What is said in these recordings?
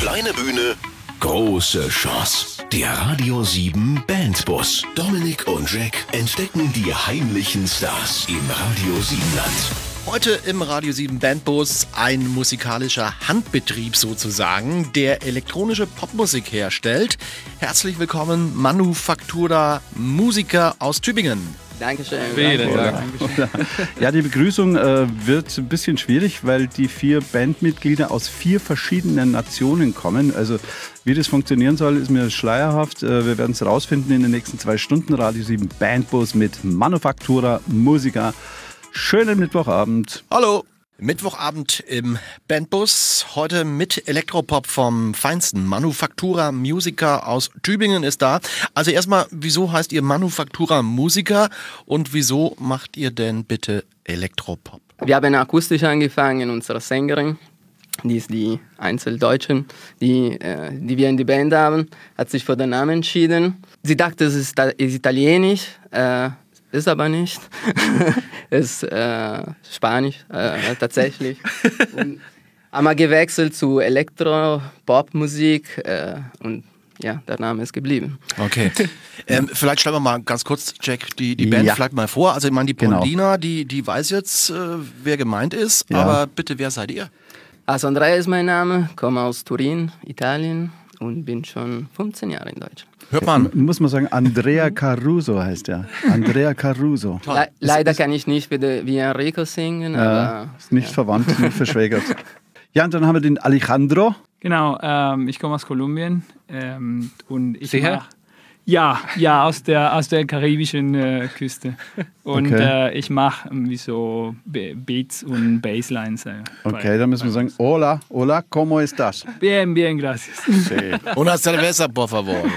Kleine Bühne, große Chance. Der Radio 7 Bandbus. Dominik und Jack entdecken die heimlichen Stars im Radio 7 Land. Heute im Radio 7 Bandbus ein musikalischer Handbetrieb sozusagen, der elektronische Popmusik herstellt. Herzlich willkommen, Manufaktura Musiker aus Tübingen. Dankeschön. Vielen Dank. Ja, die Begrüßung äh, wird ein bisschen schwierig, weil die vier Bandmitglieder aus vier verschiedenen Nationen kommen. Also wie das funktionieren soll, ist mir schleierhaft. Äh, wir werden es rausfinden in den nächsten zwei Stunden. Radio 7 Bandbus mit Manufaktura Musiker. Schönen Mittwochabend. Hallo. Mittwochabend im Bandbus. Heute mit Elektropop vom feinsten. Manufaktura Musiker aus Tübingen ist da. Also erstmal, wieso heißt ihr Manufaktura Musiker und wieso macht ihr denn bitte Elektropop? Wir haben akustisch angefangen, unsere Sängerin, die ist die Einzeldeutschen, die, äh, die wir in die Band haben, hat sich für den Namen entschieden. Sie dachte, es ist, ist italienisch, äh, ist aber nicht. ist äh, Spanisch äh, tatsächlich. Und wir gewechselt zu Elektro-Pop-Musik äh, und ja, der Name ist geblieben. Okay. ähm, vielleicht stellen wir mal ganz kurz, Jack, die, die Band Ja. vielleicht mal vor. Also ich meine, die Genau. Paulina, die, die weiß jetzt, äh, wer gemeint ist, Ja. aber bitte, wer seid ihr? Also Andrea ist mein Name, komme aus Turin, Italien und bin schon 15 Jahre in Deutschland. Hört man. Muss man sagen, Andrea Caruso heißt er. Andrea Caruso. Le leider kann ich nicht wie, wie Enrico singen, Ja, aber ist nicht verwandt, nicht verschwägert. Ja, und dann haben wir den Alejandro. Genau, ähm, ich komme aus Kolumbien ähm, und ich Sicher? Ja, ja, aus der aus der karibischen äh, Küste und Okay. äh, ich mache wie so Be Beats und Basslines. Äh, Okay, dann müssen wir sagen, hola, hola, ¿cómo estás? Bien, bien, gracias. Una cerveza, por favor.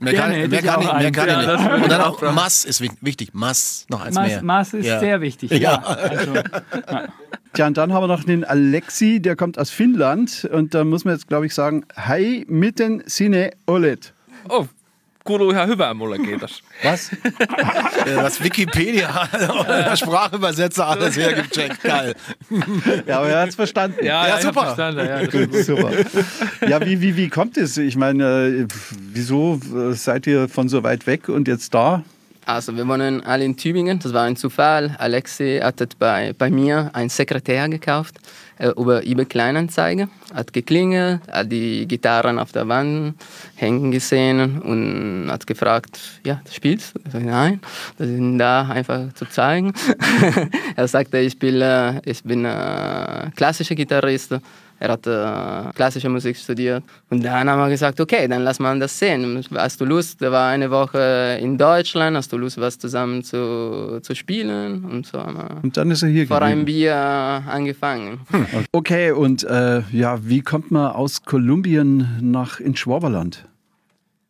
Mehr kann, Gerne, mehr ich kann, ich, mehr kann Ja, ich nicht. Und dann auch Mass ist wi- wichtig. Mass, noch eins Maß, mehr. Maß ist Ja. sehr wichtig. Ja. Ja. Also, ja. Tja, und dann haben wir noch den Alexi, der kommt aus Finnland. Und da muss man jetzt, glaube ich, sagen, hi mitten sinne olet. Oh, kuuluu ihan hyvää mulle, kiitos. Was? Was Wikipedia oder der Sprachübersetzer alles Jack. Geil. Ja, aber er hat es verstanden. Ja, ich hab super. verstanden, ja. Gut, super. Ja, wie, wie, wie kommt es? Ich meine, äh, wieso äh, seid ihr von so weit weg und jetzt da? Also wir wohnen alle in Tübingen, das war ein Zufall. Alexi hat bei, bei mir einen Sekretär gekauft äh, über eBay Kleinanzeige, hat geklingelt, hat die Gitarren auf der Wand hängen gesehen und hat gefragt, ja, du spielst? Ich sag, Nein, das sind da einfach zu zeigen. er sagte, ich, spiele, ich bin äh, klassischer Gitarrist. Er hat äh, klassische Musik studiert. Und dann haben wir gesagt, okay, dann lass mal das sehen. Hast du Lust? Er war eine Woche in Deutschland. Hast du Lust, was zusammen zu, zu spielen? Und so haben wir Und dann ist er hier vor einem. Bier angefangen. Okay, und äh, ja, wie kommt man aus Kolumbien nach ins Schwaberland?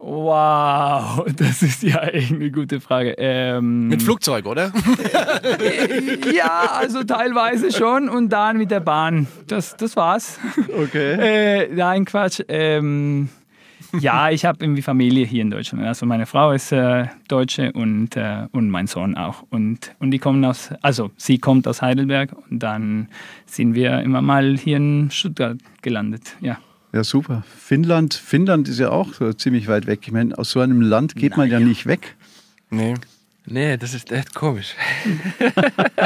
Wow, das ist ja echt eine gute Frage. Ähm, Mit Flugzeug, oder? ja, also teilweise schon und dann mit der Bahn. Das, das war's. Okay. Äh, nein, Quatsch. Ähm, ja, ich habe irgendwie Familie hier in Deutschland. Also meine Frau ist äh, Deutsche und, äh, und mein Sohn auch. Und, und die kommen aus, also sie kommt aus Heidelberg und dann sind wir immer mal hier in Stuttgart gelandet. Ja. Ja, super. Finnland, Finnland ist ja auch so ziemlich weit weg. Ich meine, aus so einem Land geht man ja nicht weg. Nee. Nee, das ist echt komisch.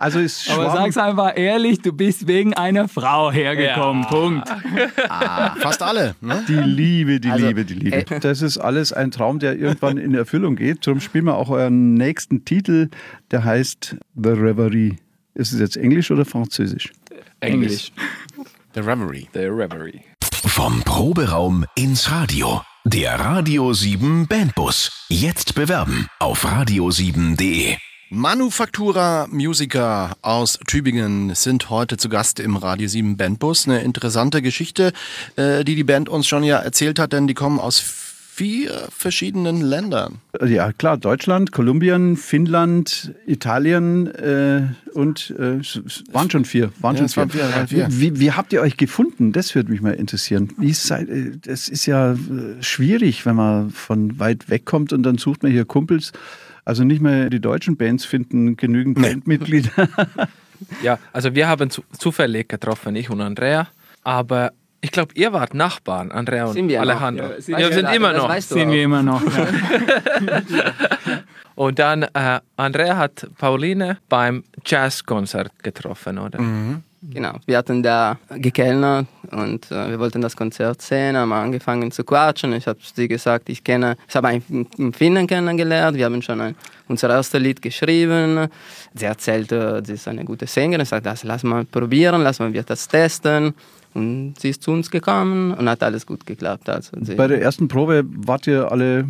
Also ist Aber Schwaben, sag's einfach ehrlich, du bist wegen einer Frau hergekommen. Punkt. Fast alle. Ne? die Liebe, die Also, Liebe, die Liebe. Das ist alles ein Traum, der irgendwann in Erfüllung geht. Darum spielen wir auch euren nächsten Titel, der heißt The Reverie. Ist es jetzt Englisch oder Französisch? Englisch. The Reverie. The Reverie. Vom Proberaum ins Radio. Der Radio 7 Bandbus. Jetzt bewerben auf radio7.de. Manufaktura Musiker aus Tübingen sind heute zu Gast im Radio 7 Bandbus. Eine interessante Geschichte, äh, die die Band uns schon ja erzählt hat, denn die kommen aus vier verschiedenen Ländern. Ja, klar, Deutschland, Kolumbien, Finnland, Italien äh, und äh, waren schon vier. Waren Ja, schon vier, waren vier. Wie, wie habt ihr euch gefunden? Das würde mich mal interessieren. Seid, äh, das ist ja äh, schwierig, wenn man von weit weg kommt und dann sucht man hier Kumpels. Also nicht mehr die deutschen Bands finden genügend Bandmitglieder. Ja, also wir haben zu, zufällig getroffen, ich und Andrea. Aber Ich glaube, ihr wart Nachbarn, Andrea und Sind wir noch. Alejandro. Ja, Ja, sind- sind das- immer noch. weißt du auch. wir immer noch. Ja. Und dann, äh, Andrea hat Pauline beim Jazzkonzert getroffen, oder? Genau, wir hatten da gekellnert und äh, wir wollten das Konzert sehen, haben angefangen zu quatschen. Ich habe sie gesagt, ich kenne, ich habe einen in Finnen kennengelernt, wir haben schon ein, unser erstes Lied geschrieben. Sie erzählte, sie ist eine gute Sängerin, ich sagte, das lass mal probieren, lass mal wir das testen. Und sie ist zu uns gekommen und hat alles gut geklappt. Also Bei der ersten Probe wart ihr alle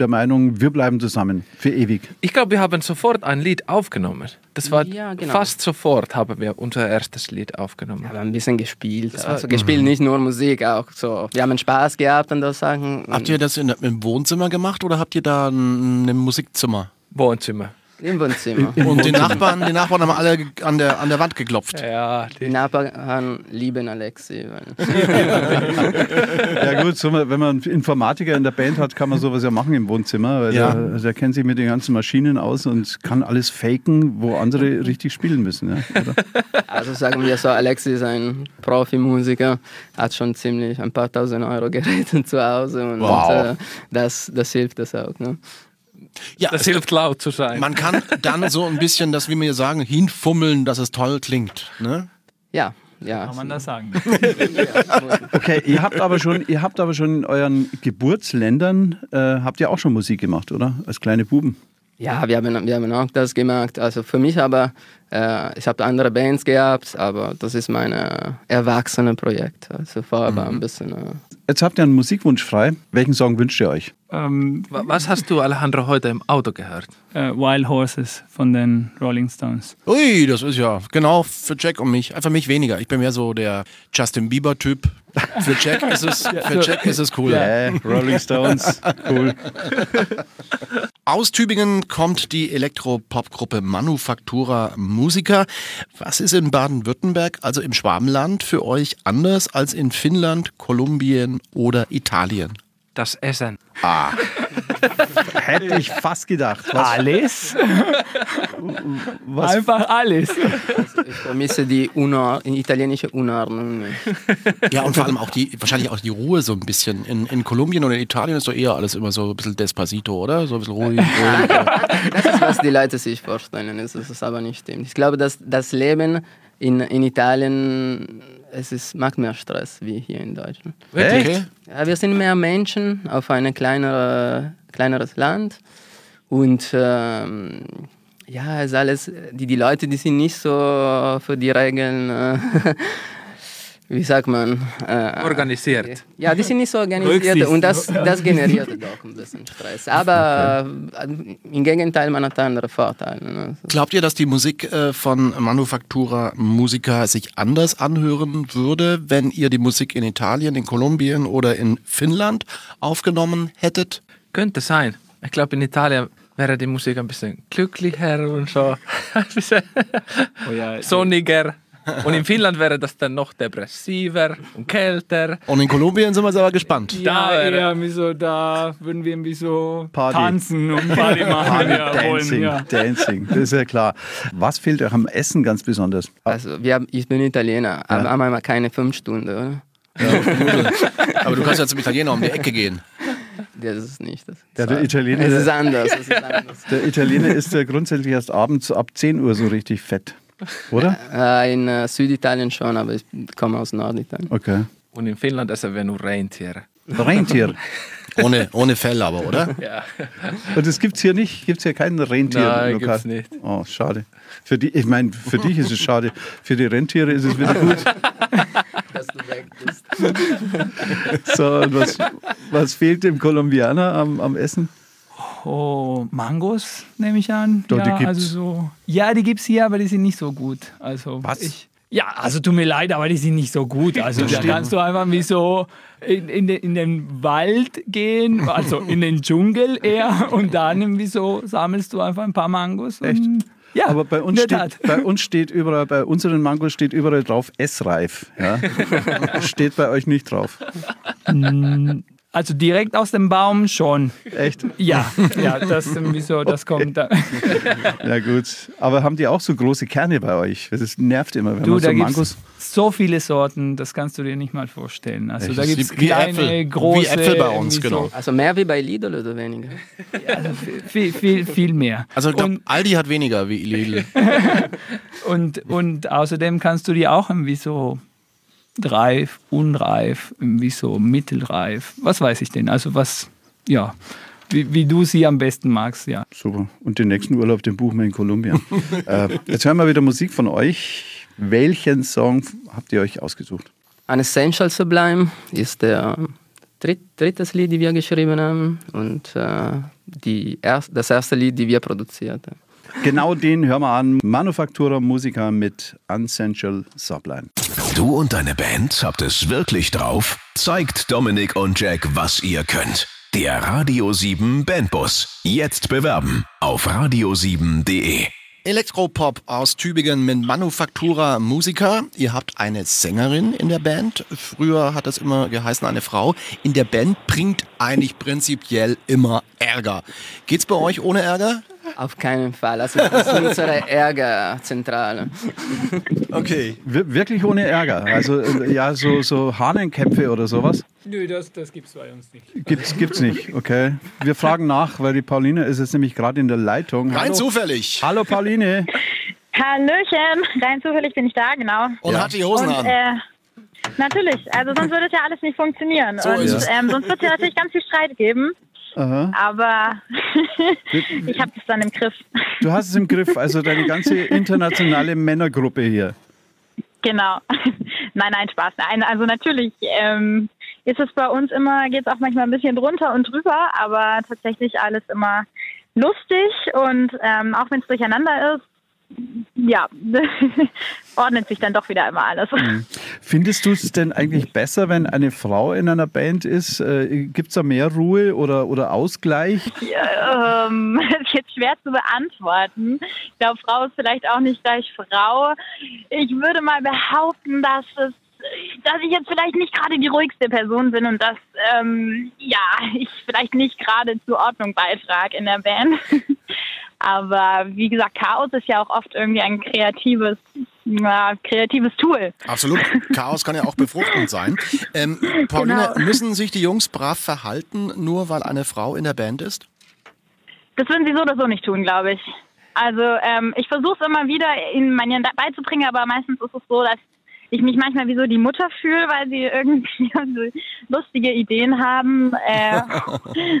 der Meinung, wir bleiben zusammen für ewig. Ich glaube, wir haben sofort ein Lied aufgenommen. Das war Ja, genau. fast sofort haben wir unser erstes Lied aufgenommen. wir haben ein bisschen gespielt. Also gespielt, nicht nur Musik, auch so. Wir haben Spaß gehabt an das Sachen. Habt ihr das in, im Wohnzimmer gemacht oder habt ihr da ein, ein Musikzimmer? Wohnzimmer. Im Wohnzimmer. Und die Nachbarn, die Nachbarn haben alle an der, an der Wand geklopft. Ja, Die Nachbarn lieben Alexi. Ja gut, so, wenn man einen Informatiker in der Band hat, kann man sowas ja machen im Wohnzimmer. Weil Ja. der, der kennt sich mit den ganzen Maschinen aus und kann alles faken, wo andere richtig spielen müssen. Ja? Oder? also sagen wir so, Alexi ist ein Profimusiker, hat schon ziemlich ein paar tausend Euro Geräte zu Hause und Wow. äh, das, das hilft das auch. Ne? Ja, das es- hilft laut zu sein. man kann dann so ein bisschen, das wie wir sagen, hinfummeln, dass es toll klingt. Ne? Ja, ja. Kann man das sagen? Okay, ihr habt aber schon, ihr habt aber schon in euren Geburtsländern äh, habt ihr auch schon Musik gemacht, oder? Als kleine Buben. Ja, wir haben, wir haben auch das gemacht. Also für mich aber, äh, ich habe andere Bands gehabt, aber das ist mein äh, erwachsene Projekt. Also vorher war ein bisschen... Äh, Jetzt habt ihr einen Musikwunsch frei. Welchen Song wünscht ihr euch? Ähm, Wa- Was hast du, Alejandro, heute im Auto gehört? äh, Wild Horses von den Rolling Stones. Ui, das ist ja genau für Jack und mich. Einfach mich weniger. Ich bin mehr so der Justin Bieber-Typ. Für Jack ist es, für Jack ist es cool. Äh, Rolling Stones. Cool. Aus Tübingen kommt die Elektropop-Gruppe Manufaktura Musica. Was ist in Baden-Württemberg, also im Schwabenland, für euch anders als in Finnland, Kolumbien oder Italien? Das Essen. Hätte ich fast gedacht. Was, Alles? was, Einfach alles. ich vermisse die Unor italienische Unordnung. Ja, und vor allem auch die, wahrscheinlich auch die Ruhe so ein bisschen. In, in Kolumbien oder in Italien ist doch eher alles immer so ein bisschen Despacito, oder? So ein bisschen ruhig. ruhig. Das ist, was die Leute sich vorstellen. Das ist aber nicht stimmt. Ich glaube, dass das Leben in, in Italien es ist, macht mehr Stress wie hier in Deutschland. Wirklich? Okay. Ja, wir sind mehr Menschen auf ein kleinere, kleineres Land und ähm, ja, es ist alles, die, die Leute, die sind nicht so für die Regeln, äh, wie sagt man? Äh, Organisiert. Ja, die sind nicht so organisiert und das, das generiert doch ein bisschen Stress. Aber äh, im Gegenteil, man hat andere Vorteile. Ne? Glaubt ihr, dass die Musik äh, von Manufaktura Musica sich anders anhören würde, wenn ihr die Musik in Italien, in Kolumbien oder in Finnland aufgenommen hättet? Könnte sein. Ich glaube, in Italien wäre die Musik ein bisschen glücklicher und so. Ein bisschen Oh ja, sonniger. Und in Finnland wäre das dann noch depressiver und kälter. Und in Kolumbien sind wir selber gespannt. Ja, Da wäre- eher irgendwie so, da würden wir irgendwie so Party. tanzen und Party machen, wenn wir wollen. Dancing, Ja. Dancing, das ist ja klar. Was fehlt euch am Essen ganz besonders? Also, wir haben, ich bin Italiener, aber haben wir keine fünf Stunden, oder? Aber du kannst ja zum Italiener um die Ecke gehen. Das ist nicht das. Ja, der Italiener, Es ist anders. Ist anders. der Italiener ist ja grundsätzlich erst abends ab 10 Uhr so richtig fett, oder? Äh, in äh, Süditalien schon, aber ich komme aus Norditalien. Okay. Und in Finnland essen wir nur Rentiere. Rentier. Ohne, ohne Fell aber, oder? Ja. Und das gibt es hier nicht? Gibt es hier kein Rentier? Nein, lokal? gibt's nicht. Oh, schade. Für die, ich meine, für dich ist es schade. Für die Rentiere ist es wieder gut. Dass du weg bist. So, und was, was fehlt dem Kolumbianer am, am Essen? Oh, Mangos nehme ich an. Doch, ja, die gibt's. Also so, ja, die gibt es hier, aber die sind nicht so gut. Also, Was? Ich, ja, also tut mir leid, aber die sind nicht so gut. Also da kannst du einfach wie so in, in, den, in den Wald gehen, also in den Dschungel eher und dann irgendwie so sammelst du einfach ein paar Mangos. Echt? Ja, Aber bei uns, steht, bei uns steht überall, bei unseren Mangos steht überall drauf essreif. Ja? steht bei euch nicht drauf. Also direkt aus dem Baum schon. Echt? Ja, ja, das ist irgendwie so, das kommt da. Ja gut. Aber haben die auch so große Kerne bei euch? Das nervt immer, wenn Du, man so da Mangos... so viele Sorten, das kannst du dir nicht mal vorstellen. Also Echt? da gibt es wie kleine, Äpfel. große. Wie Äpfel bei uns, genau. Also mehr wie bei Lidl oder weniger? viel, viel, viel mehr. Also ich glaub, und, Aldi hat weniger wie Lidl. und, und außerdem kannst du dir auch irgendwie so reif, unreif, irgendwie so mittelreif, was weiß ich denn, also was, ja, wie, wie du sie am besten magst, ja. Super. Und den nächsten Urlaub, den buchen wir in Kolumbien. äh, jetzt hören wir wieder Musik von euch. Welchen Song habt ihr euch ausgesucht? An Essential Sublime ist der dritt, drittes Lied, die wir geschrieben haben und äh, die erst, das erste Lied, die wir produziert haben. Genau den hören wir an. Manufaktura Musica mit Unessential Sublime. Du und deine Band habt es wirklich drauf? Zeigt Dominik und Jack, was ihr könnt. Der Radio 7 Bandbus. Jetzt bewerben auf radio7.de. Elektropop aus Tübingen mit Manufaktura Musica. Ihr habt eine Sängerin in der Band. Früher hat es immer geheißen, eine Frau. In der Band bringt eigentlich prinzipiell immer Ärger. Geht's bei euch ohne Ärger? Auf keinen Fall. Also das ist unsere Ärgerzentrale. Okay. Wir, wirklich ohne Ärger. Also äh, ja, so, so Hahnenkämpfe oder sowas Nö, das, das gibt es bei uns nicht. gibt's, gibt's nicht, okay? Wir fragen nach, weil die Pauline ist jetzt nämlich gerade in der Leitung. Rein Hallo, zufällig. Hallo Pauline. Hallöchen, rein zufällig bin ich da, genau. Und hat die Hosen Und an. äh, natürlich, also sonst würde es ja alles nicht funktionieren. So und ist es. ähm, sonst wird es ja natürlich ganz viel Streit geben. Aha. Aber ich habe das dann im Griff. Du hast es im Griff, also deine ganze internationale Männergruppe hier. Genau. nein, nein, Spaß. Nein, also natürlich ähm, ist es bei uns immer, geht es auch manchmal ein bisschen drunter und drüber, aber tatsächlich alles immer lustig und ähm, auch wenn es durcheinander ist, ja, ordnet sich dann doch wieder immer alles. Findest du es denn eigentlich besser, wenn eine Frau in einer Band ist? Äh, Gibt es da mehr Ruhe oder, oder Ausgleich? ähm, das ist jetzt schwer zu beantworten. Ich glaube, Frau ist vielleicht auch nicht gleich Frau. Ich würde mal behaupten, dass es dass ich jetzt vielleicht nicht gerade die ruhigste Person bin und dass ähm, ja ich vielleicht nicht gerade zur Ordnung beitrage in der Band. Aber wie gesagt, Chaos ist ja auch oft irgendwie ein kreatives, ja, kreatives Tool. Absolut. Chaos kann ja auch befruchtend sein. Ähm, Pauline, Genau. müssen sich die Jungs brav verhalten, nur weil eine Frau in der Band ist? Das würden sie so oder so nicht tun, glaube ich. Also ähm, ich versuche es immer wieder ihnen manieren beizubringen, aber meistens ist es so, dass ich mich manchmal wie so die Mutter fühle, weil sie irgendwie lustige Ideen haben. Äh,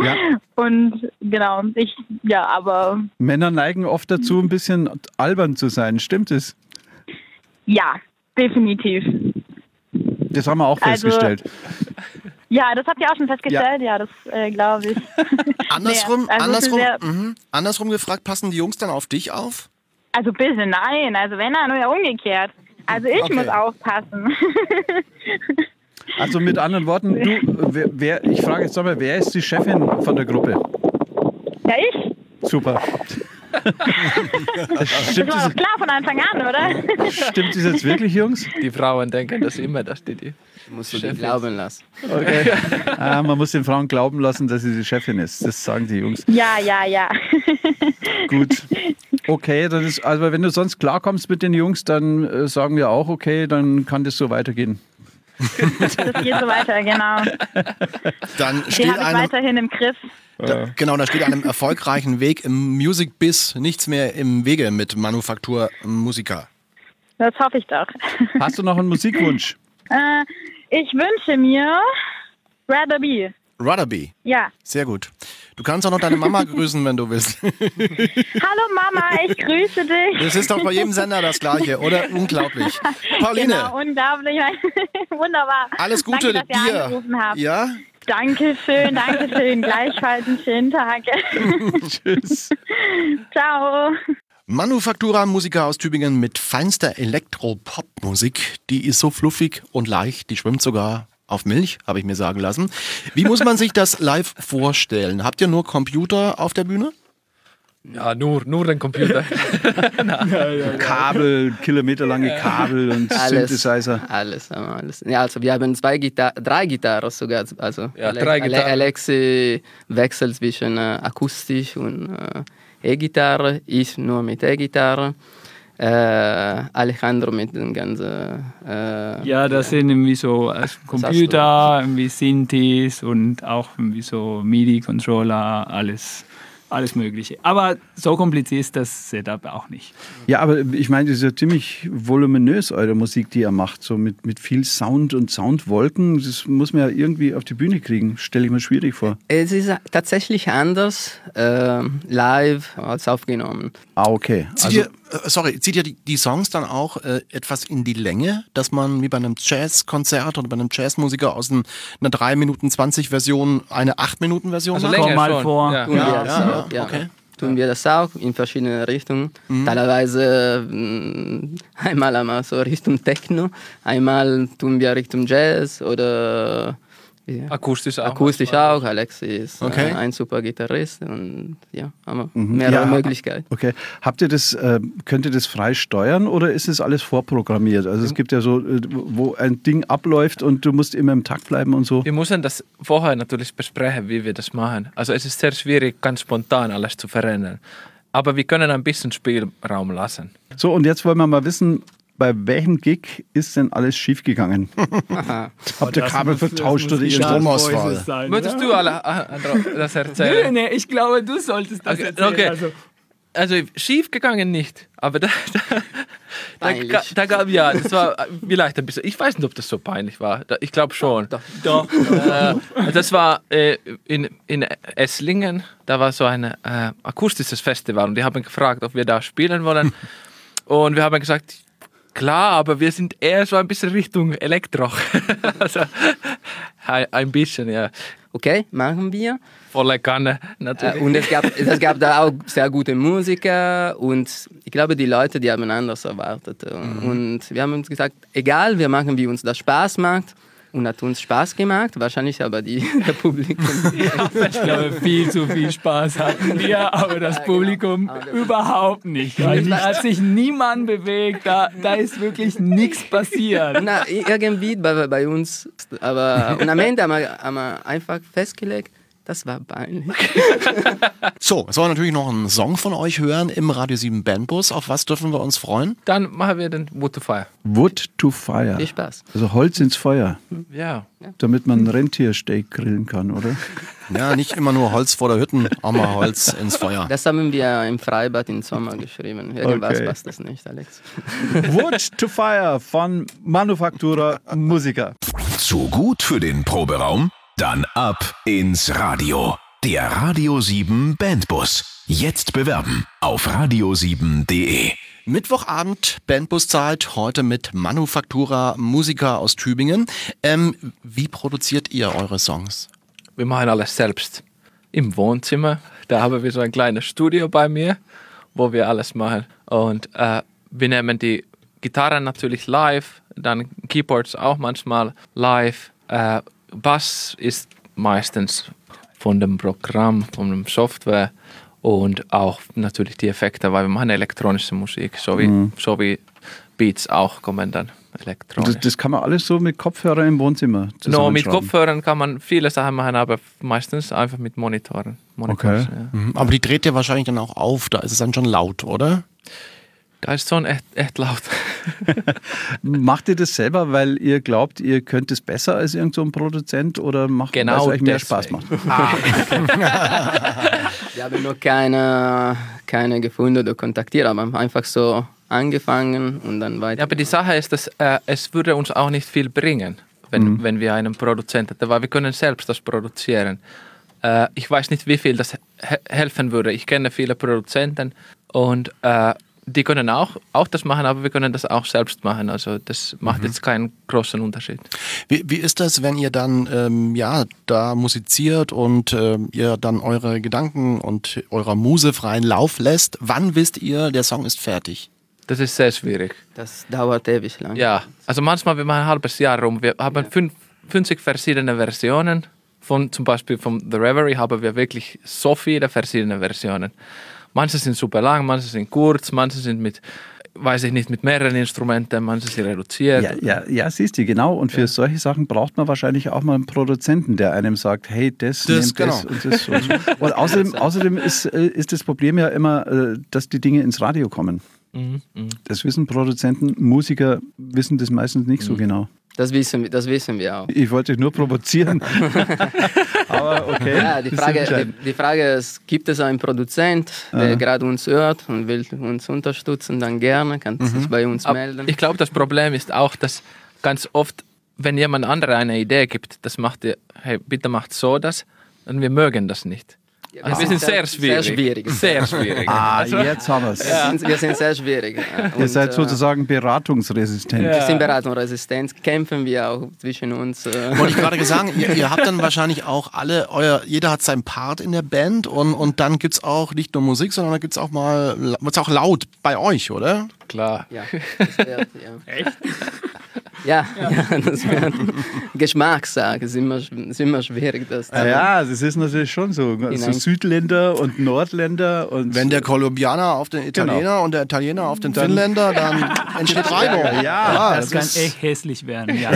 Ja. Und genau, ich, ja, aber Männer neigen oft dazu, ein bisschen albern zu sein. Stimmt es? ja, definitiv. Das haben wir auch Also- festgestellt. Ja, das habt ihr auch schon festgestellt, ja, das äh, glaube ich. Andersrum, Nee, also andersrum, sehr- mhm. andersrum gefragt, passen die Jungs dann auf dich auf? Also bitte nein, also wenn dann nur umgekehrt. Also ich Okay. muss aufpassen. Also mit anderen Worten, du, wer, wer, ich frage jetzt nochmal, wer ist die Chefin von der Gruppe? ja, ich. Super. Das stimmt, war das, doch klar von Anfang an, oder? stimmt das jetzt wirklich, Jungs? Die Frauen denken das immer, dass die die. Musst du glauben lassen. Okay. Ah, man muss den Frauen glauben lassen, dass sie die Chefin ist. Das sagen die Jungs. Ja, ja, ja. Gut. Okay, dann ist, also wenn du sonst klarkommst mit den Jungs, dann äh, sagen wir auch, okay, dann kann das so weitergehen. Das geht so weiter, genau. Dann Die steht ich einem, weiterhin im Griff. da, genau, da steht einem erfolgreichen Weg im Music Biz nichts mehr im Wege mit Manufaktur Musiker. Das hoffe ich doch. Hast du noch einen Musikwunsch? Äh, ich wünsche mir Rather Be. Rudderby, Ja. sehr gut. Du kannst auch noch deine Mama grüßen, wenn du willst. Hallo Mama, ich grüße dich. Das ist doch bei jedem Sender das Gleiche, oder? Unglaublich. Pauline, Genau, unglaublich. Wunderbar. alles Gute Danke, dass dir. angerufen habt. Ja? Dankeschön, Dankeschön. Gleichfalls einen schönen Tag. Tschüss. Ciao. Manufaktura Musiker aus Tübingen mit feinster Elektro-Pop-Musik. Die ist so fluffig und leicht, die schwimmt sogar auf Milch, habe ich mir sagen lassen. Wie muss man sich das live vorstellen? Habt ihr nur Computer auf der Bühne? Ja, nur, nur den Computer. Kabel, kilometerlange Kabel und Alles, Synthesizer. alles, alles. Ja, also wir haben zwei Gitar drei Gitarren sogar. Also Ja, drei Gitarren. Alexi wechselt zwischen äh, akustisch und äh, E-Gitarre, ich nur mit E-Gitarre. Äh, Alejandro mit dem ganzen. Äh, Ja, das sind irgendwie so äh, Computer, irgendwie Synthes und auch irgendwie so MIDI-Controller, alles, alles Mögliche. Aber so kompliziert ist das Setup auch nicht. Ja, aber ich meine, das ist ja ziemlich voluminös, eure Musik, die ihr macht. So mit, mit viel Sound und Soundwolken. Das muss man ja irgendwie auf die Bühne kriegen. Stelle ich mir schwierig vor. Es ist tatsächlich anders äh, live als aufgenommen. Ah, okay. Also, sorry, zieht ihr die, die Songs dann auch äh, etwas in die Länge, dass man wie bei einem Jazzkonzert oder bei einem Jazzmusiker aus ein, einer 3 Minuten 20 Version eine 8 Minuten Version Also macht? länger mal schon. vor. Ja. Tun wir Ja, das ja, auch, ja. okay. Tun wir das auch in verschiedene Richtungen. Teilweise mh, einmal einmal so Richtung Techno, einmal tun wir Richtung Jazz oder ja, Akustisch auch. akustisch auch. Alexi ist Okay. äh, ein super Gitarrist und ja, haben wir mehrere Ja. Möglichkeiten. okay. Habt ihr das, äh, könnt ihr das frei steuern oder ist es alles vorprogrammiert? Also es gibt ja so, äh, wo ein Ding abläuft und du musst immer im Takt bleiben und so. Wir müssen das vorher natürlich besprechen, wie wir das machen. Also es ist sehr schwierig, ganz spontan alles zu verändern. Aber wir können ein bisschen Spielraum lassen. So, und jetzt wollen wir mal wissen, bei welchem Gig ist denn alles schiefgegangen? Habt ihr Das Kabel muss- das vertauscht oder die ihr Strom- Dark Stromausfall. Sein, Möchtest ja? du alle Alejandro, das Nee, erzählen? nee, ich glaube, du solltest das Okay, erzählen. okay. Also, Also schief gegangen nicht, aber da, da, da, da gab ja, das war vielleicht ein bisschen, ich weiß nicht, ob das so peinlich war. Da, ich glaube schon. Doch. Doch. äh, das war äh, in, in Esslingen, da war so ein äh, akustisches Festival und die haben gefragt, ob wir da spielen wollen. Und wir haben gesagt, klar, aber wir sind eher so ein bisschen Richtung Elektro. also ein, bisschen, ja. Okay, machen wir. Volle Kanne Äh, natürlich. und es gab, es gab da auch sehr gute Musiker und ich glaube, die Leute, die haben anders erwartet. Und wir haben uns gesagt, egal, wir machen, wie uns das Spaß macht. Und hat uns Spaß gemacht, wahrscheinlich aber die, der Publikum. ich glaube, viel zu viel Spaß hatten wir, aber das Publikum überhaupt nicht. Da hat sich niemand bewegt, da, da ist wirklich nichts passiert. Na, irgendwie bei, bei uns. Aber, und am Ende haben wir, haben wir einfach festgelegt, das war peinlich. So, es soll natürlich noch einen Song von euch hören im Radio 7 Bandbus. Auf was dürfen wir uns freuen? Dann machen wir den Wood to Fire. Wood to fire. Viel Spaß. Also Holz ins Feuer, Ja. damit man Rentiersteak grillen kann, oder? Ja, nicht immer nur Holz vor der Hütten, auch mal Holz ins Feuer. Das haben wir im Freibad im Sommer geschrieben. Irgendwas Okay. passt das nicht, Alex. Wood to fire von Manufaktura Musiker. Zu gut für den Proberaum? Dann ab ins Radio. Der Radio 7 Bandbus. Jetzt bewerben auf radio7.de. Mittwochabend, Bandbuszeit, heute mit Manufaktura Musiker aus Tübingen. Ähm, wie produziert ihr eure Songs? Wir machen alles selbst. Im Wohnzimmer, da haben wir so ein kleines Studio bei mir, wo wir alles machen. Und äh, wir nehmen die Gitarren natürlich live, dann Keyboards auch manchmal live. Äh, Bass ist meistens von dem Programm, von dem Software und auch natürlich die Effekte, weil wir machen elektronische Musik, so wie, so wie Beats auch kommen dann elektronisch. Das, das kann man alles so mit Kopfhörer im Wohnzimmer No, mit. Kopfhörern kann man viele Sachen machen, aber meistens einfach mit Monitoren. Monitors, Okay. ja. Mhm, Aber die dreht ihr wahrscheinlich dann auch auf, da ist es dann schon laut, oder? Da ist schon echt, echt laut. Macht ihr das selber, weil ihr glaubt, ihr könnt es besser als irgendein so Produzent oder macht Genau weil es euch mehr. Spaß macht? Wir haben noch keine, keine gefunden oder kontaktiert, aber einfach so angefangen und dann weiter. Ja, aber die Sache ist, dass äh, es würde uns auch nicht viel bringen, wenn, wenn wir einen Produzent hätten, weil wir können selbst das produzieren. Äh, ich weiß nicht, wie viel das he helfen würde. Ich kenne viele Produzenten und äh, die können auch, auch das machen, aber wir können das auch selbst machen. Also das macht jetzt keinen großen Unterschied. Wie, wie ist das, wenn ihr dann ähm, ja da musiziert und ähm, ihr dann eure Gedanken und eurer Muse freien Lauf lässt? Wann wisst ihr, der Song ist fertig? Das ist sehr schwierig. Das dauert ewig lang. Ja, also manchmal, wir machen ein halbes Jahr rum. Wir haben fünf, 50 verschiedene Versionen. Von, zum Beispiel von The Reverie haben wir wirklich so viele verschiedene Versionen. Manche sind super lang, manche sind kurz, manche sind mit, weiß ich nicht, mit mehreren Instrumenten, manche sind reduziert. Ja, ja, ja, siehst du, genau. Und für solche Sachen braucht man wahrscheinlich auch mal einen Produzenten, der einem sagt, hey, das, Das, nehmt das genau. und das. Und, und außerdem, außerdem ist, äh, ist das Problem ja immer, äh, dass die Dinge ins Radio kommen. Das wissen Produzenten, Musiker wissen das meistens nicht so genau. Das wissen, wir- das wissen wir auch. Ich wollte dich nur provozieren. Aber okay. Ja, die Frage, die, die Frage ist, gibt es einen Produzent, der gerade uns hört und will uns unterstützen, dann gerne, kann sich bei uns Ab- melden. Ich glaube, das Problem ist auch, dass ganz oft, wenn jemand andere eine Idee gibt, das macht ihr, hey, bitte macht so das, und wir mögen das nicht. Also wir sind sehr schwierig. Sehr schwierig. Sehr schwierig. Ah, jetzt haben wir es. Wir, sind, wir sind sehr schwierig. Ihr Und, seid äh, sozusagen beratungsresistent. Wir sind Beratung und Resistenz, kämpfen wir auch zwischen uns. äh, Wollte ich gerade sagen, ihr, ihr habt dann wahrscheinlich auch alle, euer, jeder hat seinen Part in der Band und, und dann gibt es auch nicht nur Musik, sondern da gibt es auch mal, wird auch laut bei euch, oder? Klar. Ja, das ja. Echt? Ja, ja, das wird Geschmackssache, ist immer, ist immer schwierig. Das Ah Ja, das ist natürlich schon so. so Südländer und Nordländer und Wenn der Kolumbianer auf den Italiener und der Italiener auf den Finnländer, dann entsteht Reibung. Ja, Das, kann ist- echt hässlich werden, ja.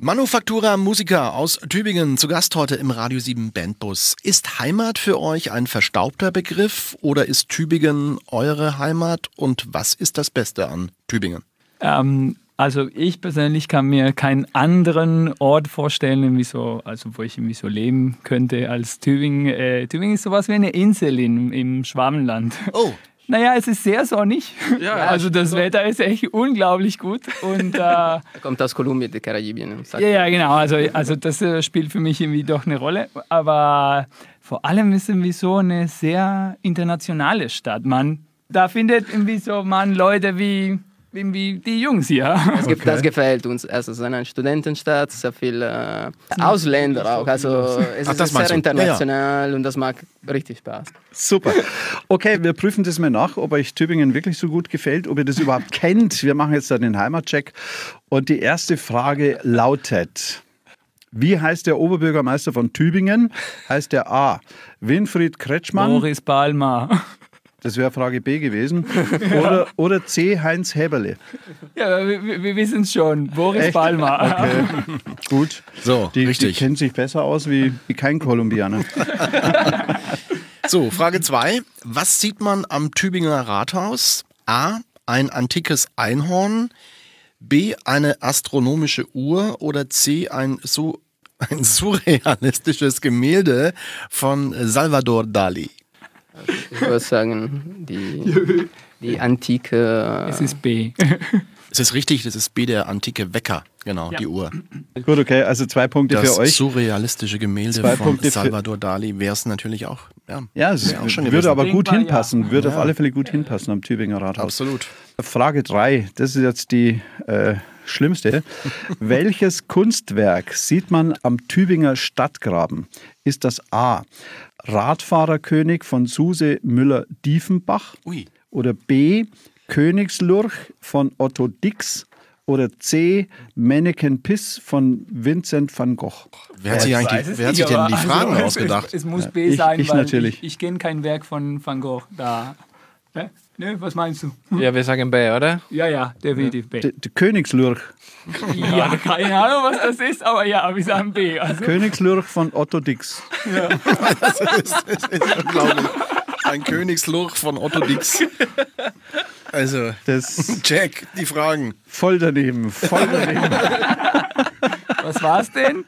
Manufaktura Musiker aus Tübingen zu Gast heute im Radio 7 Bandbus. Ist Heimat für euch ein verstaubter Begriff oder ist Tübingen eure Heimat und was ist das Beste an Tübingen? Ähm, also ich persönlich kann mir keinen anderen Ort vorstellen, so, also wo ich irgendwie so leben könnte als Tübingen. Äh, Tübingen ist sowas wie eine Insel in, im Schwabenland. Oh, Naja, es ist sehr sonnig. also das Wetter ist echt unglaublich gut. Und äh, ja, Er kommt aus Kolumbien, die Karibien. sagt ja, genau. Also, also das äh, spielt für mich irgendwie doch eine Rolle. Aber vor allem ist irgendwie so eine sehr internationale Stadt. Man, da findet irgendwie so man Leute wie, wie die Jungs hier. Das, ge- das gefällt uns. Also es ist eine Studentenstadt, sehr viele äh, Ausländer auch. Also es Ach, ist sehr du? Ja, ja. international und das macht richtig Spaß. Super. Okay, wir prüfen das mal nach, ob euch Tübingen wirklich so gut gefällt, ob ihr das überhaupt kennt. Wir machen jetzt dann den Heimatcheck. Und die erste Frage lautet: Wie heißt der Oberbürgermeister von Tübingen? Heißt der A. Winfried Kretschmann? Boris Palmer. Das wäre Frage B gewesen. Oder, oder C. Heinz Heberle? Ja, wir, wir- wissen es schon. Boris Echt? Palmer. Okay, gut. so, Die, die richtig. kennt sich besser aus wie, wie kein Kolumbianer. So, Frage 2. Was sieht man am Tübinger Rathaus? A. Ein antikes Einhorn. B. Eine astronomische Uhr. Oder C. Ein, so, ein surrealistisches Gemälde von Salvador Dali. Ich würde sagen, die, die antike. Es ist B. Es ist richtig, das ist B. Der antike Wecker. Genau, die Uhr. Gut, okay, also zwei Punkte Das für euch. surrealistische Gemälde Zwei von Punkte Salvador Dali wäre es natürlich auch. Ja, Ja, es auch schon würde gewesen. aber gut Denkbar, ja. hinpassen, würde auf alle Fälle gut hinpassen am Tübinger Rathaus. Absolut. Frage 3, das ist jetzt die äh, schlimmste. Welches Kunstwerk sieht man am Tübinger Stadtgraben? Ist das A. Radfahrerkönig von Suse Müller-Diefenbach? Oder B. Königslurch von Otto Dix? Oder C. Mannequin Piss von Vincent van Gogh? Wer hat sich, Ich eigentlich es wer hat sich denn die aber Fragen also, ausgedacht? Es, es muss Ja, B ich- sein, ich weil natürlich. ich, ich kenne kein Werk von Van Gogh da. Hä? Nö, was meinst du? Ja, wir sagen B, oder? Ja, ja, definitiv B. Der, der Königslurch. Ja, keine Ahnung, was das ist, aber ja, wir sagen B. Also, Königslurch von Otto Dix. Unglaublich. Ein Königsluch von Otto Dix. Also, Das Jack, die Fragen. voll daneben, voll daneben. was war's denn?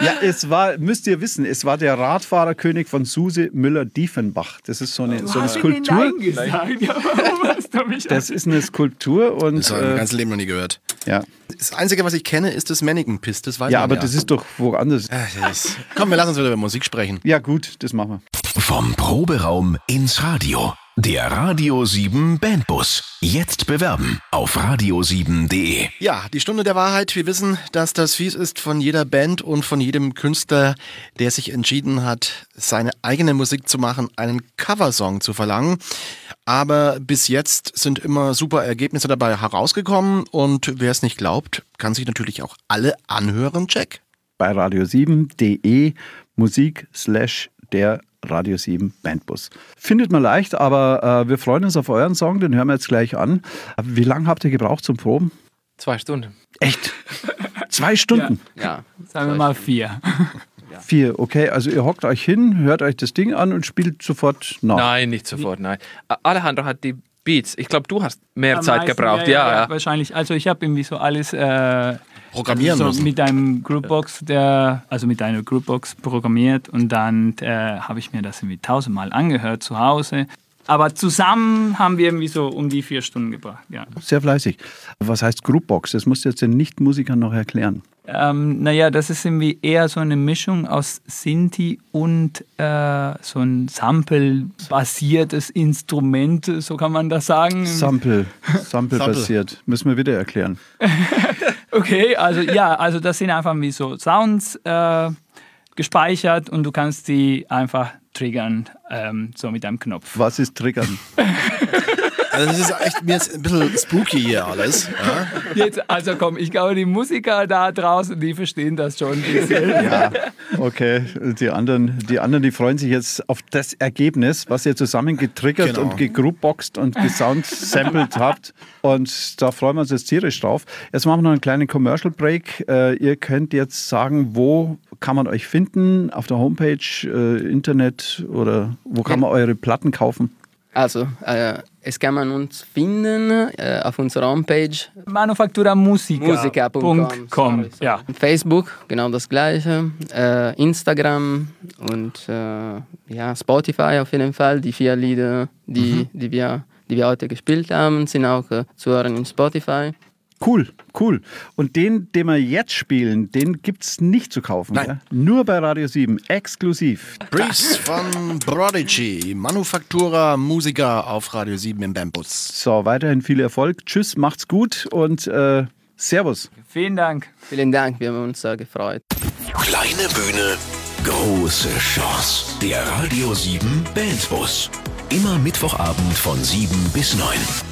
Ja, es war, müsst ihr wissen, es war der Radfahrerkönig von Suse Müller-Diefenbach. Das ist so eine, so eine du Skulptur. Nein? Ja, warum hast du mich Das ist eine Skulptur und Das habe ich mein äh, ganzes Leben noch nie gehört. ja, Das Einzige, was ich kenne, ist das Mannequin Piss. Das weiß ja, aber ja. das ist doch woanders. Äh, das ist- Komm, wir lassen uns wieder über Musik sprechen. Ja gut, das machen wir. Vom Proberaum ins Radio. Der Radio 7 Bandbus. Jetzt bewerben auf radio7.de. Ja, die Stunde der Wahrheit. Wir wissen, dass das fies ist von jeder Band und von jedem Künstler, der sich entschieden hat, seine eigene Musik zu machen, einen Coversong zu verlangen. Aber bis jetzt sind immer super Ergebnisse dabei herausgekommen und wer es nicht glaubt, kann sich natürlich auch alle anhören, Jack. Bei radio7.de Musik slash der Radio 7 Bandbus. Findet man leicht, aber äh, wir freuen uns auf euren Song, den hören wir jetzt gleich an. Wie lange habt ihr gebraucht zum Proben? Zwei Stunden. Echt? Zwei Stunden? Ja, Sagen wir mal vier. Vier, okay. Also ihr hockt euch hin, hört euch das Ding an und spielt sofort nach. Nein, nicht sofort, nein. Alejandro hat die Beats. Ich glaube, du hast mehr Am Zeit meisten, gebraucht. Ja, ja. Wahrscheinlich. Also ich habe irgendwie so alles äh, Programmieren so müssen. mit einem Groupbox, der, also mit einer Groupbox programmiert und dann äh, habe ich mir das irgendwie tausendmal angehört zu Hause. Aber zusammen haben wir irgendwie so um die vier Stunden gebracht. Ja. Sehr fleißig. Was heißt Groupbox? Das musst du jetzt den Nicht-Musikern noch erklären. Ähm, naja, das ist irgendwie eher so eine Mischung aus Sinti und äh, so ein Sample-basiertes Instrument, so kann man das sagen. Sample, Sample basiert. Müssen wir wieder erklären. Okay, also ja, also das sind einfach wie so Sounds äh, gespeichert und du kannst die einfach triggern, ähm, so mit einem Knopf. Was ist Triggern? Also das ist echt mir ist ein bisschen spooky hier alles. Ja? Jetzt, also komm, ich glaube, die Musiker da draußen, die verstehen das schon ein bisschen. Ja, okay. Die anderen, die anderen, die freuen sich jetzt auf das Ergebnis, was ihr zusammen getriggert Genau. und gegroupboxt und gesoundsampled habt. Und da freuen wir uns jetzt tierisch drauf. Jetzt machen wir noch einen kleinen Commercial Break. Äh, ihr könnt jetzt sagen, wo kann man euch finden? Auf der Homepage, äh, Internet oder wo kann man eure Platten kaufen? Also, äh, es kann man uns finden äh, auf unserer Homepage, Manufakturamusica.com. Musica.com. Ja. Facebook, genau das gleiche, äh, Instagram und äh, ja, Spotify auf jeden Fall. Die vier Lieder, die, die, wir, die wir heute gespielt haben, sind auch äh, zu hören in Spotify. Cool, cool. Und den, den wir jetzt spielen, den gibt es nicht zu kaufen. Nein. gell? Nur bei Radio 7, exklusiv. Breeze von Prodigy, Manufaktura Musiker auf Radio 7 im Bambus. So, weiterhin viel Erfolg. Tschüss, macht's gut und äh, Servus. Vielen Dank. Vielen Dank, wir haben uns sehr gefreut. Kleine Bühne, große Chance. Der Radio 7 Bandbus. Immer Mittwochabend von 7 bis 9.